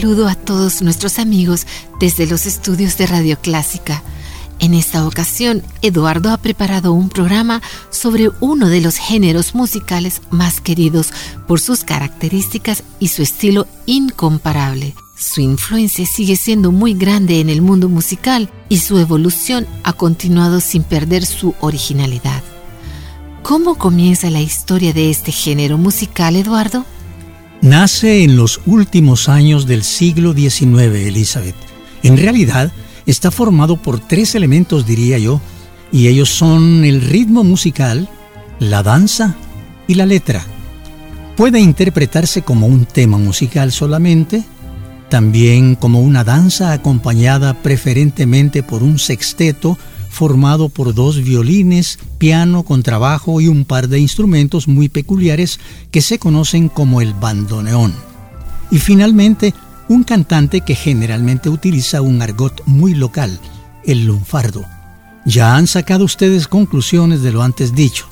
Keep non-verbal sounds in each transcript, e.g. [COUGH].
Saludo a todos nuestros amigos desde los estudios de Radio Clásica. En esta ocasión, Eduardo ha preparado un programa sobre uno de los géneros musicales más queridos por sus características y su estilo incomparable. Su influencia sigue siendo muy grande en el mundo musical y su evolución ha continuado sin perder su originalidad. ¿Cómo comienza la historia de este género musical, Eduardo? Nace en los últimos años del siglo XIX, Elizabeth. En realidad, está formado por tres elementos, diría yo, y ellos son el ritmo musical, la danza y la letra. Puede interpretarse como un tema musical solamente, también como una danza acompañada preferentemente por un sexteto formado por dos violines, piano, contrabajo y un par de instrumentos muy peculiares que se conocen como el bandoneón. Y finalmente, un cantante que generalmente utiliza un argot muy local, el lunfardo. Ya han sacado ustedes conclusiones de lo antes dicho.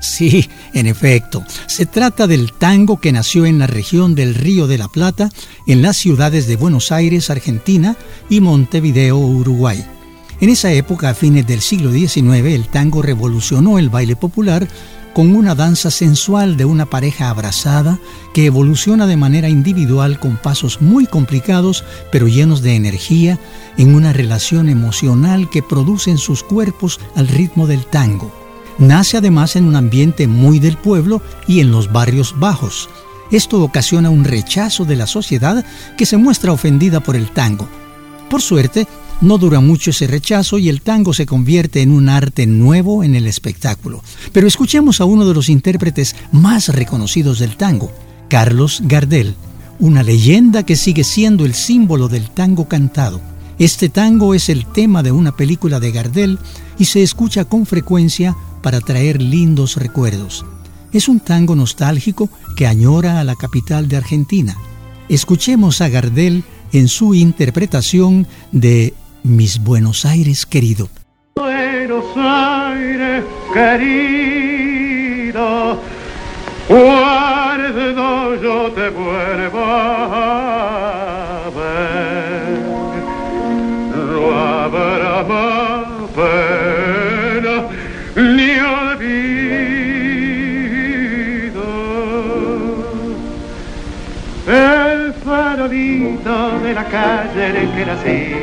Sí, en efecto, se trata del tango que nació en la región del Río de la Plata, en las ciudades de Buenos Aires, Argentina, y Montevideo, Uruguay. En esa época, a fines del siglo XIX, el tango revolucionó el baile popular con una danza sensual de una pareja abrazada que evoluciona de manera individual con pasos muy complicados pero llenos de energía en una relación emocional que producen sus cuerpos al ritmo del tango. Nace además en un ambiente muy del pueblo y en los barrios bajos. Esto ocasiona un rechazo de la sociedad que se muestra ofendida por el tango. Por suerte, no dura mucho ese rechazo y el tango se convierte en un arte nuevo en el espectáculo. Pero escuchemos a uno de los intérpretes más reconocidos del tango, Carlos Gardel, una leyenda que sigue siendo el símbolo del tango cantado. Este tango es el tema de una película de Gardel y se escucha con frecuencia para traer lindos recuerdos. Es un tango nostálgico que añora a la capital de Argentina. Escuchemos a Gardel en su interpretación de mis Buenos Aires querido. Buenos Aires querido, cuando yo te vuelva a ver, no habrá más pena ni olvido. El farolito de la calle en que nací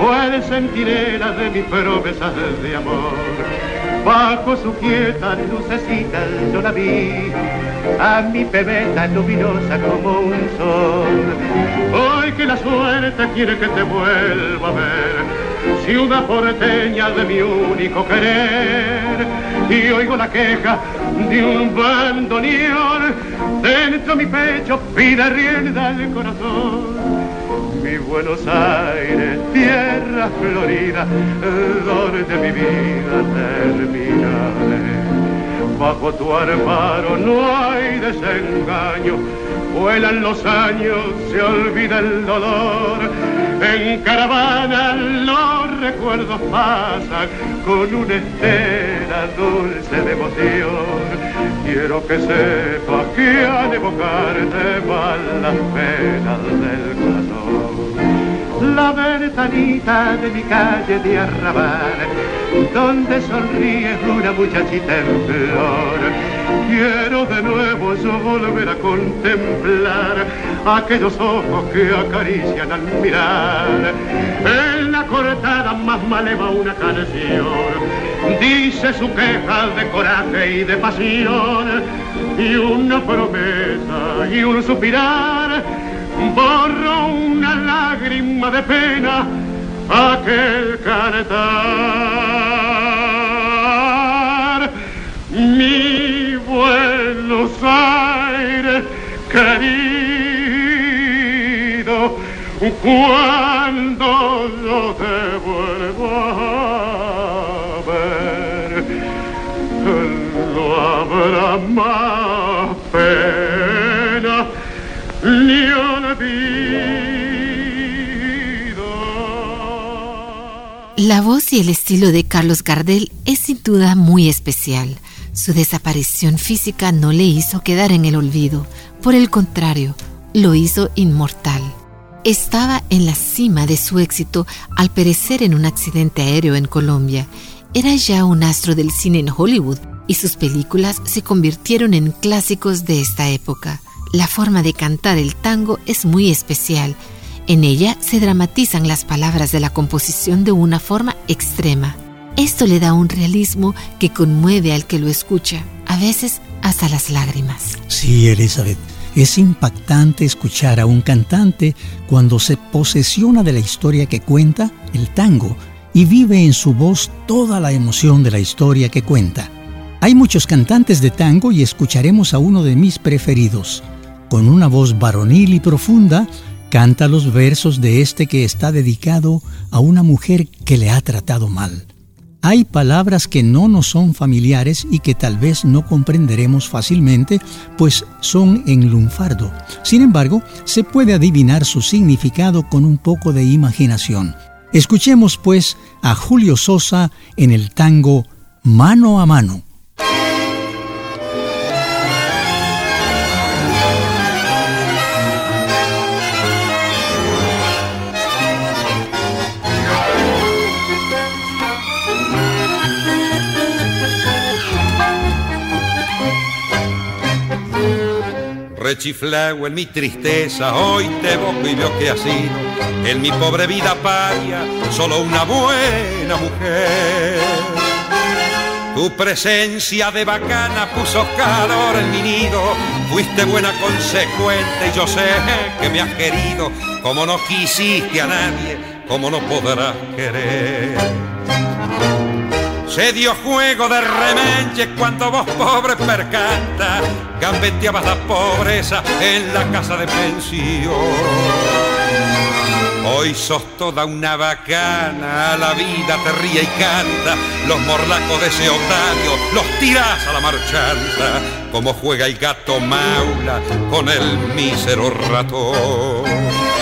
fue el centinela de mis promesas de amor. Bajo su quieta lucecita yo la vi, a mi pebeta luminosa como un sol. Hoy que la suerte quiere que te vuelva a ver, ciudad porteña de mi único querer, y oigo la queja de un bandoneón. Dentro mi pecho pide rienda el corazón. Mi Buenos Aires, tierra florida, donde mi vida terminaré. Bajo tu armaro no hay desengaño, vuelan los años, se olvida el dolor. En caravana los recuerdos pasan con una estela dulce de emoción. Quiero que sepas que al evocarte van las penas del corazón. La ventanita de mi calle de arrabal, donde sonríe una muchachita en flor. Quiero de nuevo yo volver a contemplar aquellos ojos que acarician al mirar. En la cortada más maleva una canción dice su queja de coraje y de pasión, y una promesa y un suspirar, borro una lágrima de pena, aquel canetar. Mi Buenos Aires querido, cuando yo te vuelvo a ver, no habrá más pena ni olvido. La voz y el estilo de Carlos Gardel es sin duda muy especial. Su desaparición física no le hizo quedar en el olvido, por el contrario, lo hizo inmortal. Estaba en la cima de su éxito al perecer en un accidente aéreo en Colombia. Era ya un astro del cine en Hollywood y sus películas se convirtieron en clásicos de esta época. La forma de cantar el tango es muy especial. En ella se dramatizan las palabras de la composición de una forma extrema. Esto le da un realismo que conmueve al que lo escucha, a veces hasta las lágrimas. Sí, Elizabeth. Es impactante escuchar a un cantante cuando se posesiona de la historia que cuenta, el tango, y vive en su voz toda la emoción de la historia que cuenta. Hay muchos cantantes de tango y escucharemos a uno de mis preferidos. Con una voz varonil y profunda, canta los versos de este que está dedicado a una mujer que le ha tratado mal. Hay palabras que no nos son familiares y que tal vez no comprenderemos fácilmente, pues son en lunfardo. Sin embargo, se puede adivinar su significado con un poco de imaginación. Escuchemos pues a Julio Sosa en el tango Mano a Mano. Rechiflao en mi tristeza, hoy te evoco y veo que ha sido en mi pobre vida paria solo una buena mujer. Tu presencia de bacana puso calor en mi nido, fuiste buena consecuente y yo sé que me has querido como no quisiste a nadie, como no podrás querer. Se dio juego de remenche cuando vos pobre percanta gambeteabas la pobreza en la casa de pensión. Hoy sos toda una bacana, la vida te ríe y canta, los morlacos de ese otario los tirás a la marchanta, como juega el gato maula con el mísero ratón.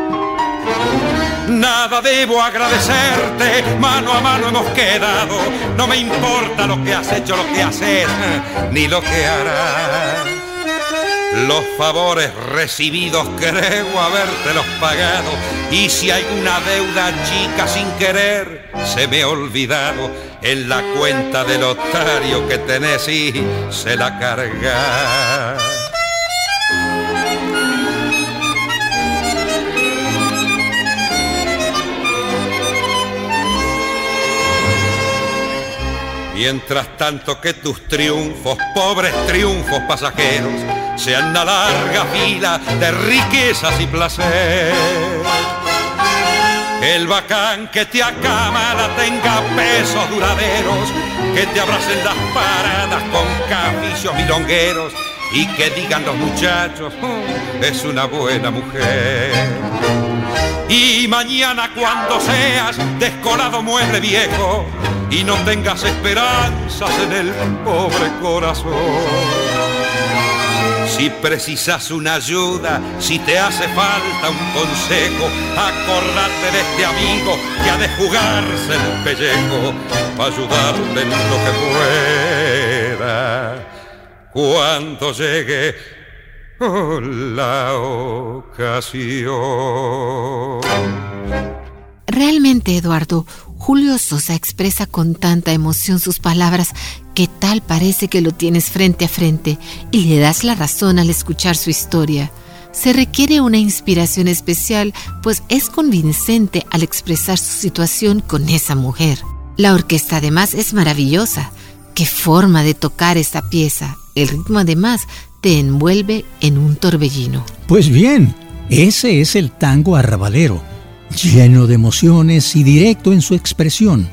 Nada debo agradecerte, mano a mano hemos quedado. No me importa lo que has hecho, lo que haces, [LAUGHS] ni lo que harás. Los favores recibidos creo habértelos pagado y si hay una deuda chica sin querer se me ha olvidado en la cuenta del otario que tenés y se la carga. Mientras tanto que tus triunfos, pobres triunfos pasajeros, sean la larga fila de riquezas y placer. El bacán que te acamala tenga pesos duraderos, que te abracen las paradas con caficios milongueros y que digan los muchachos, oh, es una buena mujer. Y mañana cuando seas descolado mueble viejo, y no tengas esperanzas en el pobre corazón. Si precisas una ayuda, si te hace falta un consejo, acordate de este amigo que ha de jugarse el pellejo para ayudarte en lo que pueda. Cuando llegue [LAUGHS] la ocasión. Realmente, Eduardo, Julio Sosa expresa con tanta emoción sus palabras que tal parece que lo tienes frente a frente y le das la razón al escuchar su historia. Se requiere una inspiración especial, pues es convincente al expresar su situación con esa mujer. La orquesta además es maravillosa. Qué forma de tocar esta pieza. El ritmo además te envuelve en un torbellino. Pues bien, ese es el tango arrabalero lleno de emociones y directo en su expresión.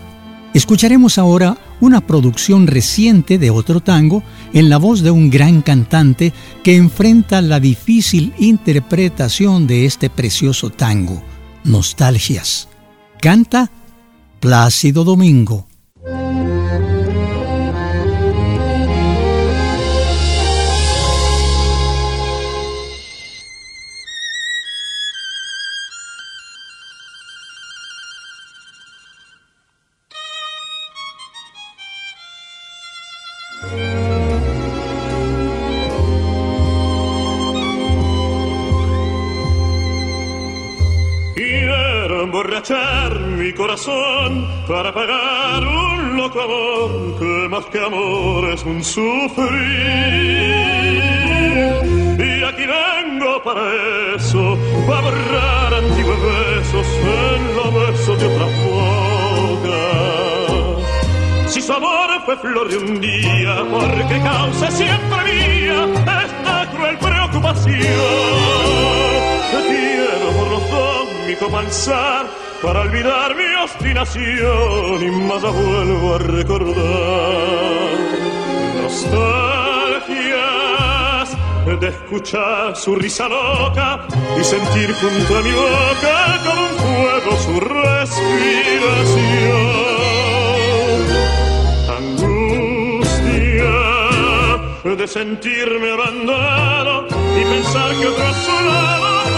Escucharemos ahora una producción reciente de otro tango en la voz de un gran cantante que enfrenta la difícil interpretación de este precioso tango, Nostalgias. Canta Plácido Domingo. Mi corazón para pagar un loco amor que más que amor es un sufrir. Y aquí vengo para eso, para borrar antiguos besos en los besos de otra boca. Si su amor fue flor de un día, porque causa siempre mía esta cruel preocupación. Te quiero por los comenzar para olvidar mi obstinación y más vuelvo a recordar. Nostalgias de escuchar su risa loca y sentir junto a mi boca como un fuego su respiración. Angustia de sentirme abandonado y pensar que otro a su lado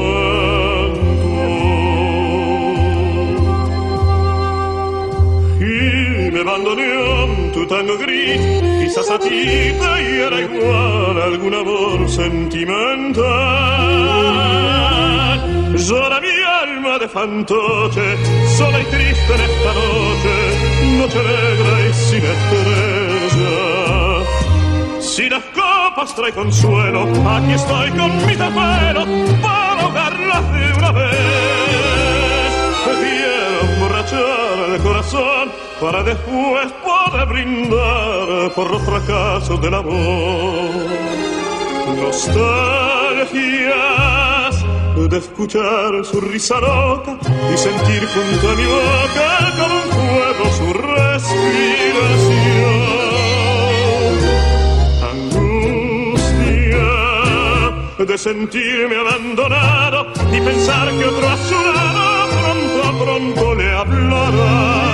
Abandoné tu tango gris, quizás a ti era igual algún amor sentimental Llora mi alma de fantoche, sola y triste en esta noche, noche negra y sin estrella. Si las copas trae consuelo, aquí estoy con mi tajuelo para ahogarlas de una vez. Quiero emborrachar el corazón para después poder brindar por los fracasos del amor. Nostalgia de escuchar su risa loca y sentir junto a mi boca como un fuego su respiración. Angustia de sentirme abandonado y pensar que otro a su lado pronto le hablará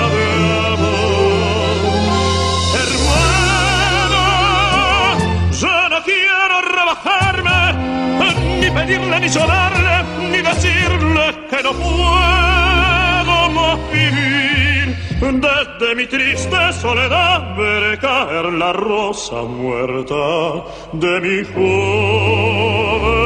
ni pedirle ni llorarle, ni decirle que no puedo más vivir. Desde mi triste soledad veré caer la rosa muerta de mi juventud.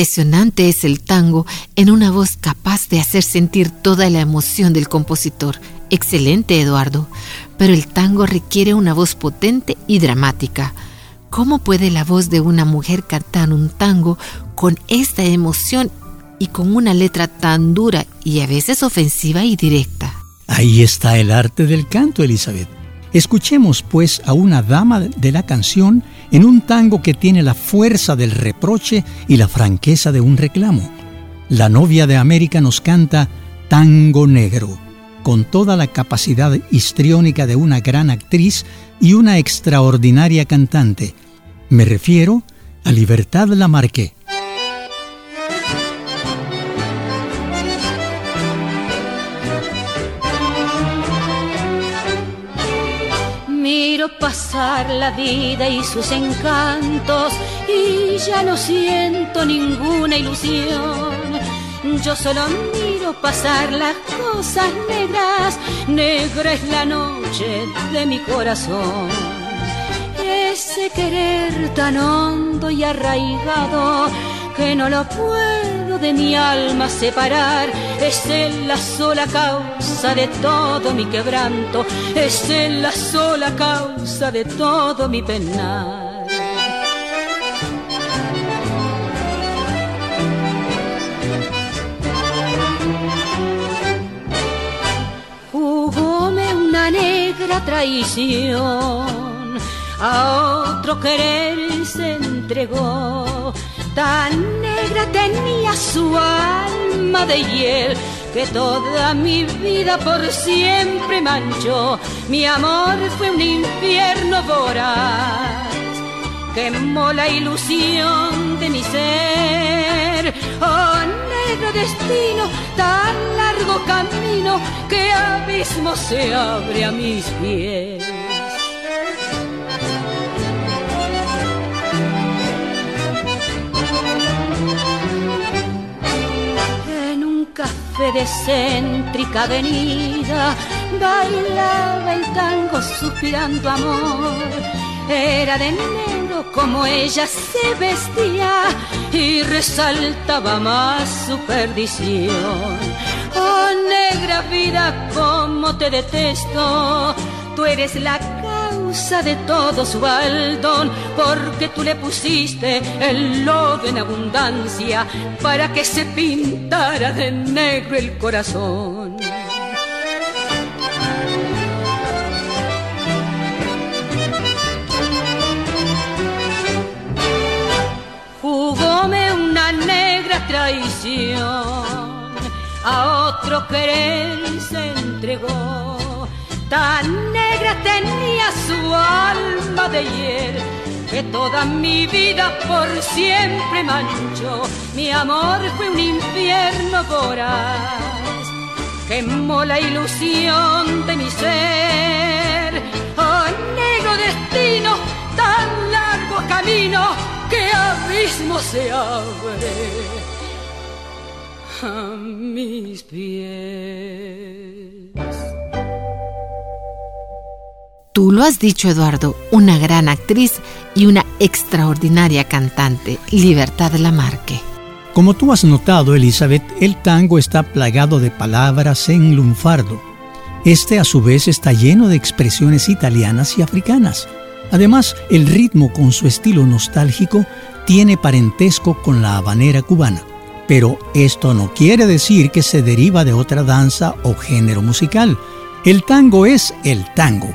Impresionante es el tango en una voz capaz de hacer sentir toda la emoción del compositor. Excelente, Eduardo. Pero el tango requiere una voz potente y dramática. ¿Cómo puede la voz de una mujer cantar un tango con esta emoción y con una letra tan dura y a veces ofensiva y directa? Ahí está el arte del canto, Elizabeth. Escuchemos pues a una dama de la canción en un tango que tiene la fuerza del reproche y la franqueza de un reclamo. La novia de América nos canta Tango Negro, con toda la capacidad histriónica de una gran actriz y una extraordinaria cantante. Me refiero a Libertad Lamarque. Pasar la vida y sus encantos y ya no siento ninguna ilusión. Yo solo miro pasar las cosas negras, negra es la noche de mi corazón. Ese querer tan hondo y arraigado que no lo puedo de mi alma separar. Es él la sola causa de todo mi quebranto, es él la sola causa de todo mi penar. Jugóme una negra traición, a otro querer se entregó Tan negra tenía su alma de hiel que toda mi vida por siempre manchó. Mi amor fue un infierno voraz, quemó la ilusión de mi ser. Oh, negro destino, tan largo camino, que abismo se abre a mis pies. De céntrica avenida bailaba el tango suspirando amor. Era de negro como ella se vestía y resaltaba más su perdición. Oh negra vida, como te detesto, tú eres la de todo su baldón, porque tú le pusiste el lodo en abundancia para que se pintara de negro el corazón. Jugóme una negra traición, a otro querer se entregó Tan negra tenía su alma de hiel que toda mi vida por siempre manchó. Mi amor fue un infierno voraz, quemó la ilusión de mi ser. Oh, negro destino, tan largo camino, que abismo se abre a mis pies. Tú lo has dicho, Eduardo, una gran actriz y una extraordinaria cantante, Libertad Lamarque. Como tú has notado, Elizabeth, el tango está plagado de palabras en lunfardo. Este a su vez está lleno de expresiones italianas y africanas. Además, el ritmo con su estilo nostálgico tiene parentesco con la habanera cubana. Pero esto no quiere decir que se deriva de otra danza o género musical. El tango es el tango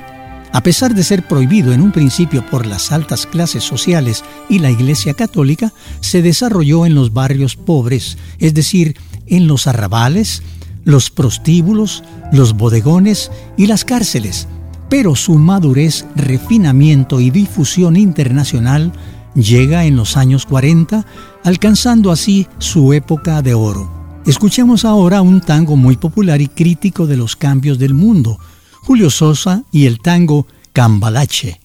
a pesar de ser prohibido en un principio por las altas clases sociales y la Iglesia Católica, se desarrolló en los barrios pobres, es decir, en los arrabales, los prostíbulos, los bodegones y las cárceles. pero su madurez, refinamiento y difusión internacional llega en los años 40, alcanzando así su época de oro. Escuchemos ahora un tango muy popular y crítico de los cambios del mundo, Julio Sosa y el tango Cambalache.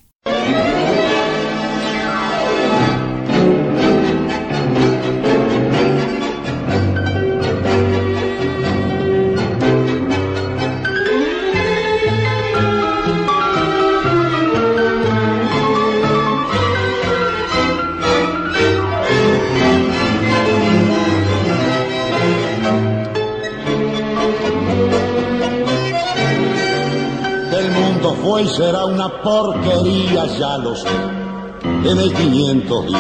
Porquería, ya lo sé. En el 510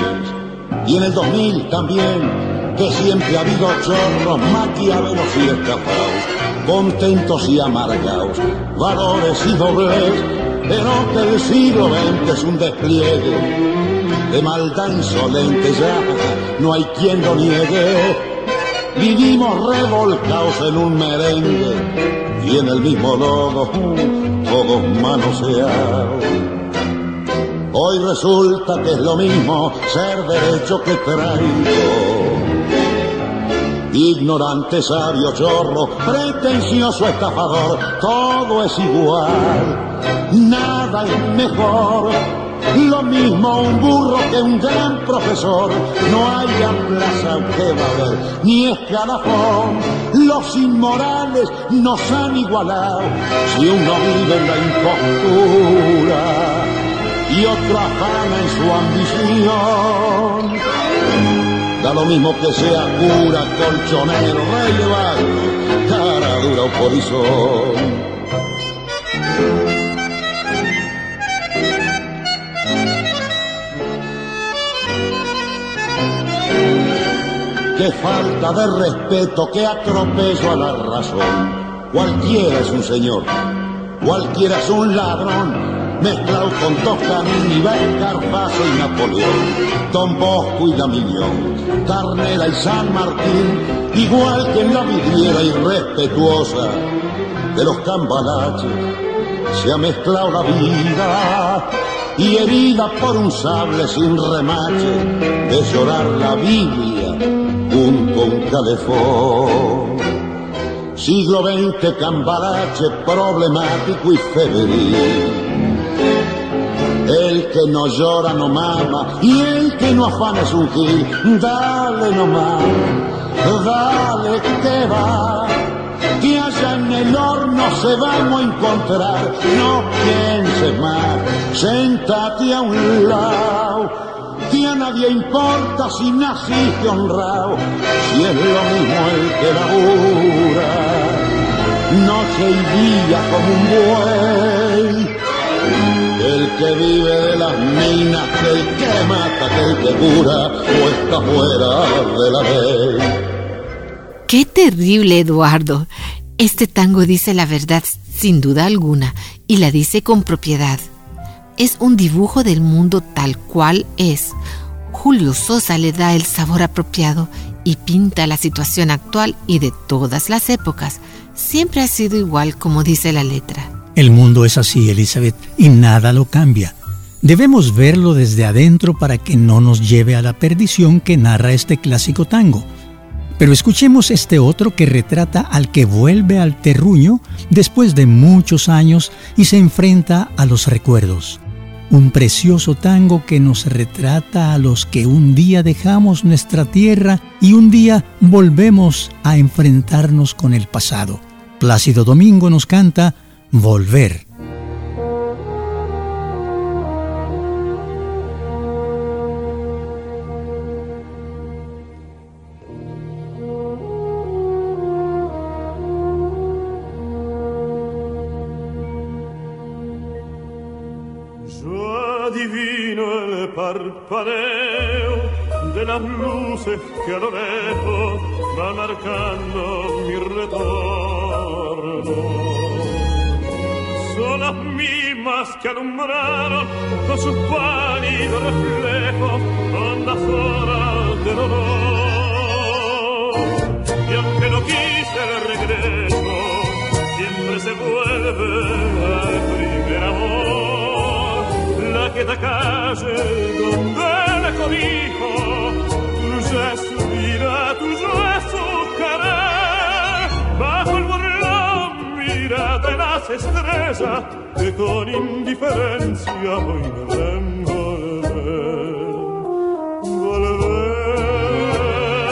y en el 2000 también, que siempre ha habido chorros, maquiavelos y estafados, contentos y amargados, valores y dobles, pero que el siglo XX es un despliegue de maldad insolente ya, no hay quien lo niegue. Vivimos revolcados en un merengue y en el mismo lodo todos manoseados. Hoy resulta que es lo mismo ser derecho que traigo. Ignorante, sabio, chorro, pretencioso, estafador, todo es igual, nada es mejor lo mismo un burro que un gran profesor, no hay plaza que va a ver, ni escalafón. Los inmorales nos han igualado, si uno vive en la impostura y otro afana en su ambición. Da lo mismo que sea cura, colchonero, rey de cara dura o polizón. Qué falta de respeto, qué atropello a la razón. Cualquiera es un señor, cualquiera es un ladrón, mezclado con Toscanini, Carpazo y Napoleón, Don Bosco y Damiñón, Carnera y San Martín, igual que en la vidriera irrespetuosa de los cambalaches, se ha mezclado la vida y herida por un sable sin remache de llorar la Biblia junto a un calefón. Siglo XX, cambarache problemático y febril. El que no llora no mama y el que no afana es un gil. Dale nomás, dale que va. Que allá en el horno se vamos a encontrar. No pienses más, sentate a un lado que a nadie importa si naciste honrado, si es lo mismo el que labura, noche y día como un buey. El que vive de las minas, que el que mata, que el que cura, o está fuera de la ley. Qué terrible, Eduardo. Este tango dice la verdad sin duda alguna y la dice con propiedad es un dibujo del mundo tal cual es. Julio Sosa le da el sabor apropiado y pinta la situación actual y de todas las épocas. Siempre ha sido igual como dice la letra. El mundo es así, Elizabeth, y nada lo cambia. Debemos verlo desde adentro para que no nos lleve a la perdición que narra este clásico tango. Pero escuchemos este otro que retrata al que vuelve al terruño después de muchos años y se enfrenta a los recuerdos un precioso tango que nos retrata a los que un día dejamos nuestra tierra y un día volvemos a enfrentarnos con el pasado. Plácido Domingo nos canta Volver. Vuelve al primer amor. quieta calle donde le cobijo, tuya es su vida, tuyo es su querer. Bajo el burlón mira de las estrellas que con indiferencia hoy me ven volver.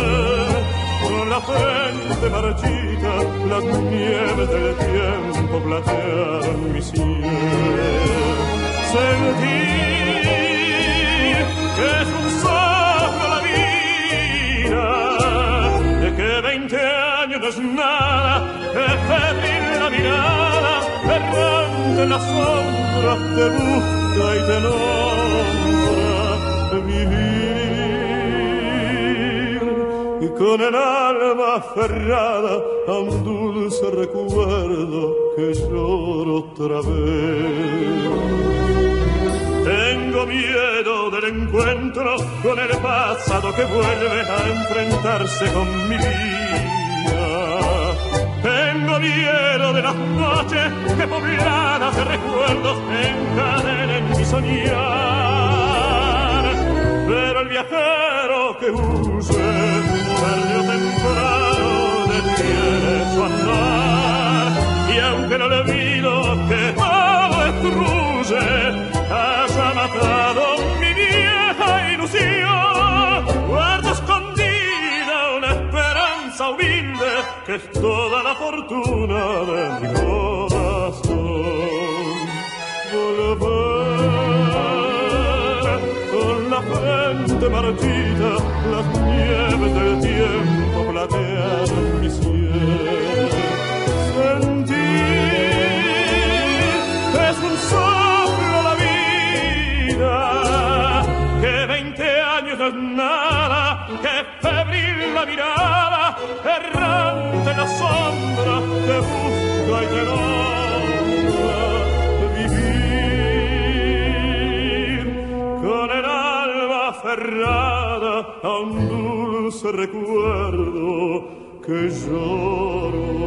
Volver con la frente marchita, las nieves del tiempo platearon mi cielo. Sentir que es un soplo la vida, de que veinte años no es nada, que febril la mirada, errante en la sombra, te busca y te nombra vivir. Y con el alma aferrada a un dulce recuerdo que lloro otra vez. Tengo miedo del encuentro con el pasado que vuelve a enfrentarse con mi vida. Tengo miedo de las noches que pobladas de recuerdos encadenen mi soñar. Pero el viajero que temprano, su andar. Y aunque no le olvido que todo destruye, haya matado mi vieja ilusión. Guardo escondida una esperanza humilde que es toda la fortuna de mi corazón. Volver con la frente marchita, las nieves del tiempo platean con el alma aferrada dulce recuerdo que lloro.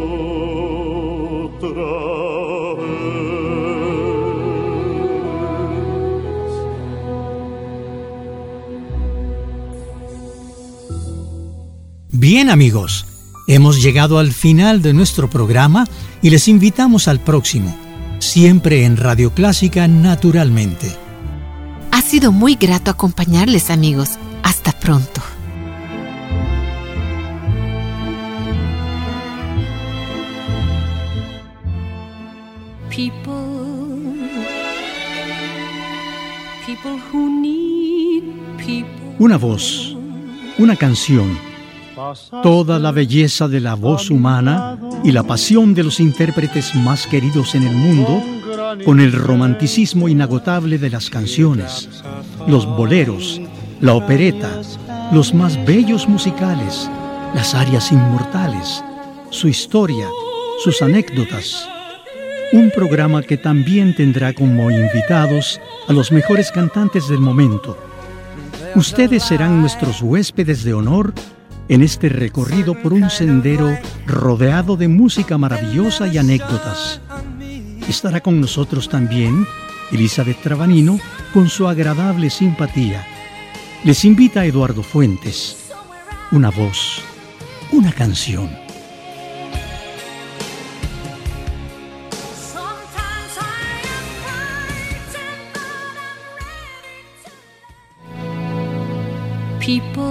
Bien amigos, hemos llegado al final de nuestro programa y les invitamos al próximo, siempre en Radio Clásica Naturalmente. Ha sido muy grato acompañarles amigos. Hasta pronto. People, people who need people. Una voz, una canción, toda la belleza de la voz humana y la pasión de los intérpretes más queridos en el mundo, con el romanticismo inagotable de las canciones, los boleros, la opereta, los más bellos musicales, las arias inmortales, su historia, sus anécdotas. Un programa que también tendrá como invitados a los mejores cantantes del momento. Ustedes serán nuestros huéspedes de honor en este recorrido por un sendero rodeado de música maravillosa y anécdotas. Estará con nosotros también Elizabeth Trabanino con su agradable simpatía. Les invita a Eduardo Fuentes. Una voz, una canción. People,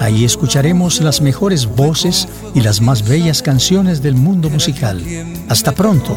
Ahí escucharemos las mejores voces y las más bellas canciones del mundo musical. Hasta pronto.